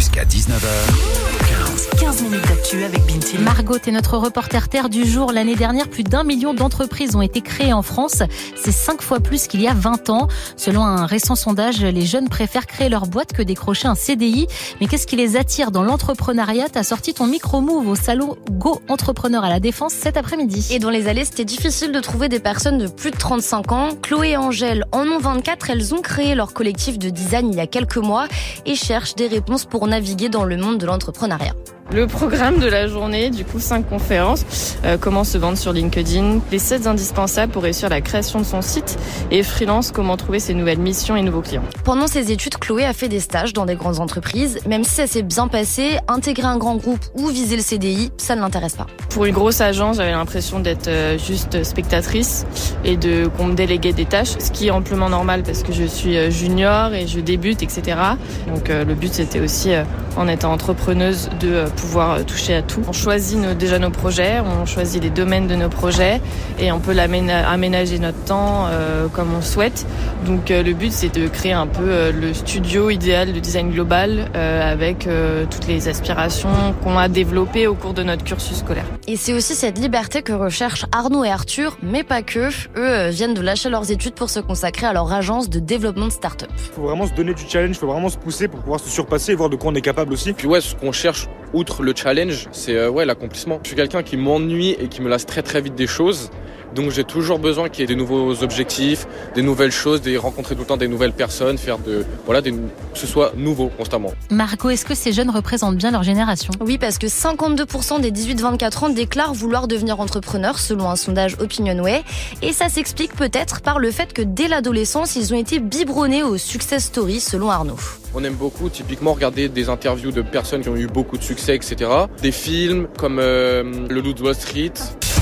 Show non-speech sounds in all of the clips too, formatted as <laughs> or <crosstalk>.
Jusqu'à 19h. 15 minutes d'actu avec Binti. Margot est notre reporter terre du jour. L'année dernière, plus d'un million d'entreprises ont été créées en France. C'est cinq fois plus qu'il y a 20 ans. Selon un récent sondage, les jeunes préfèrent créer leur boîte que décrocher un CDI. Mais qu'est-ce qui les attire dans l'entrepreneuriat? T'as sorti ton micro-move au salon Go Entrepreneur à la Défense cet après-midi. Et dans les allées, c'était difficile de trouver des personnes de plus de 35 ans. Chloé et Angèle en ont 24. Elles ont créé leur collectif de design il y a quelques mois et cherchent des réponses pour naviguer dans le monde de l'entrepreneuriat. Le programme de la journée, du coup, cinq conférences. Euh, comment se vendre sur LinkedIn, les 7 indispensables pour réussir la création de son site et freelance, comment trouver ses nouvelles missions et nouveaux clients. Pendant ses études, Chloé a fait des stages dans des grandes entreprises. Même si ça s'est bien passé, intégrer un grand groupe ou viser le CDI, ça ne l'intéresse pas. Pour une grosse agence, j'avais l'impression d'être euh, juste spectatrice et de qu'on me déléguait des tâches, ce qui est amplement normal parce que je suis euh, junior et je débute, etc. Donc le but c'était aussi, en étant entrepreneuse, de pouvoir euh, toucher à tout. On choisit nos, déjà nos projets, on choisit les domaines de nos projets et on peut aménager notre temps euh, comme on souhaite. Donc euh, le but c'est de créer un peu le studio idéal de design global avec toutes les aspirations qu'on a développées au cours de notre cursus scolaire. Et c'est aussi cette liberté que recherchent Arnaud et Arthur, mais pas que. Eux viennent de lâcher leurs études pour se consacrer à leur agence de développement de start-up. Il faut vraiment se donner du challenge, il faut vraiment se pousser pour pouvoir se surpasser et voir de quoi on est capable aussi. Puis ouais, ce qu'on cherche outre le challenge, c'est euh, ouais l'accomplissement. Je suis quelqu'un qui m'ennuie et qui me lasse très très vite des choses. Donc j'ai toujours besoin qu'il y ait des nouveaux objectifs, des nouvelles choses, de rencontrer tout le temps des nouvelles personnes, faire de voilà des, que ce soit nouveau constamment. Marco, est-ce que ces jeunes représentent bien leur génération? Oui, parce que 52% des 18-24 ans déclarent vouloir devenir entrepreneurs selon un sondage Opinionway. Et ça s'explique peut-être par le fait que dès l'adolescence, ils ont été biberonnés aux success stories selon Arnaud. On aime beaucoup typiquement regarder des interviews de personnes qui ont eu beaucoup de succès, etc. Des films comme euh, Le Loup de Wall Street.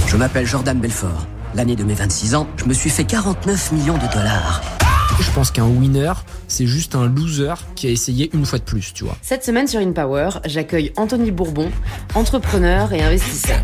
Je m'appelle Jordan Belfort. L'année de mes 26 ans, je me suis fait 49 millions de dollars. Je pense qu'un winner, c'est juste un loser qui a essayé une fois de plus, tu vois. Cette semaine sur InPower, j'accueille Anthony Bourbon, entrepreneur et investisseur.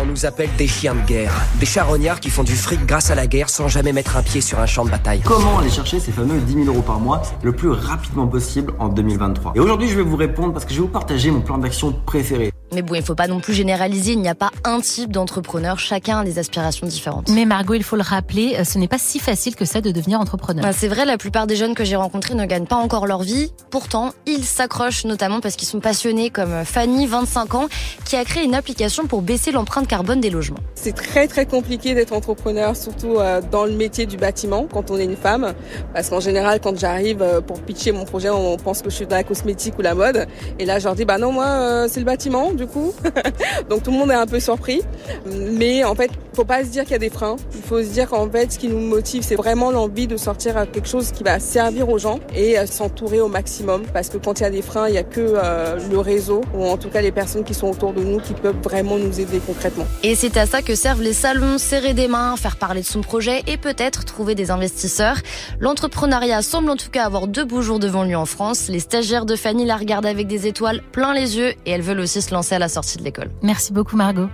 On nous appelle des chiens de guerre, des charognards qui font du fric grâce à la guerre sans jamais mettre un pied sur un champ de bataille. Comment aller chercher ces fameux 10 000 euros par mois le plus rapidement possible en 2023 Et aujourd'hui, je vais vous répondre parce que je vais vous partager mon plan d'action préféré. Mais bon, il faut pas non plus généraliser, il n'y a pas un type d'entrepreneur, chacun a des aspirations différentes. Mais Margot, il faut le rappeler, euh, ce n'est pas si facile que ça de devenir entrepreneur. Bah, c'est vrai, la plupart des jeunes que j'ai rencontrés ne gagnent pas encore leur vie. Pourtant, ils s'accrochent notamment parce qu'ils sont passionnés comme Fanny, 25 ans, qui a créé une application pour baisser l'empreinte carbone des logements. C'est très très compliqué d'être entrepreneur, surtout euh, dans le métier du bâtiment quand on est une femme. Parce qu'en général, quand j'arrive euh, pour pitcher mon projet, on pense que je suis dans la cosmétique ou la mode. Et là, je leur dis, bah non, moi, c'est le bâtiment du coup. <laughs> Donc tout le monde est un peu surpris. Mais en fait, faut pas se dire qu'il y a des freins. Il faut se dire qu'en fait, ce qui nous motive, c'est vraiment l'envie de sortir à quelque chose qui va servir aux gens et s'entourer au maximum. Parce que quand il y a des freins, il y a que euh, le réseau ou en tout cas les personnes qui sont autour de nous qui peuvent vraiment nous aider concrètement. Et c'est à ça que servent les salons, serrer des mains, faire parler de son projet et peut-être trouver des investisseurs. L'entrepreneuriat semble en tout cas avoir deux beaux jours devant lui en France. Les stagiaires de Fanny la regardent avec des étoiles plein les yeux et elles veulent aussi se lancer à la sortie de l'école. Merci beaucoup Margot.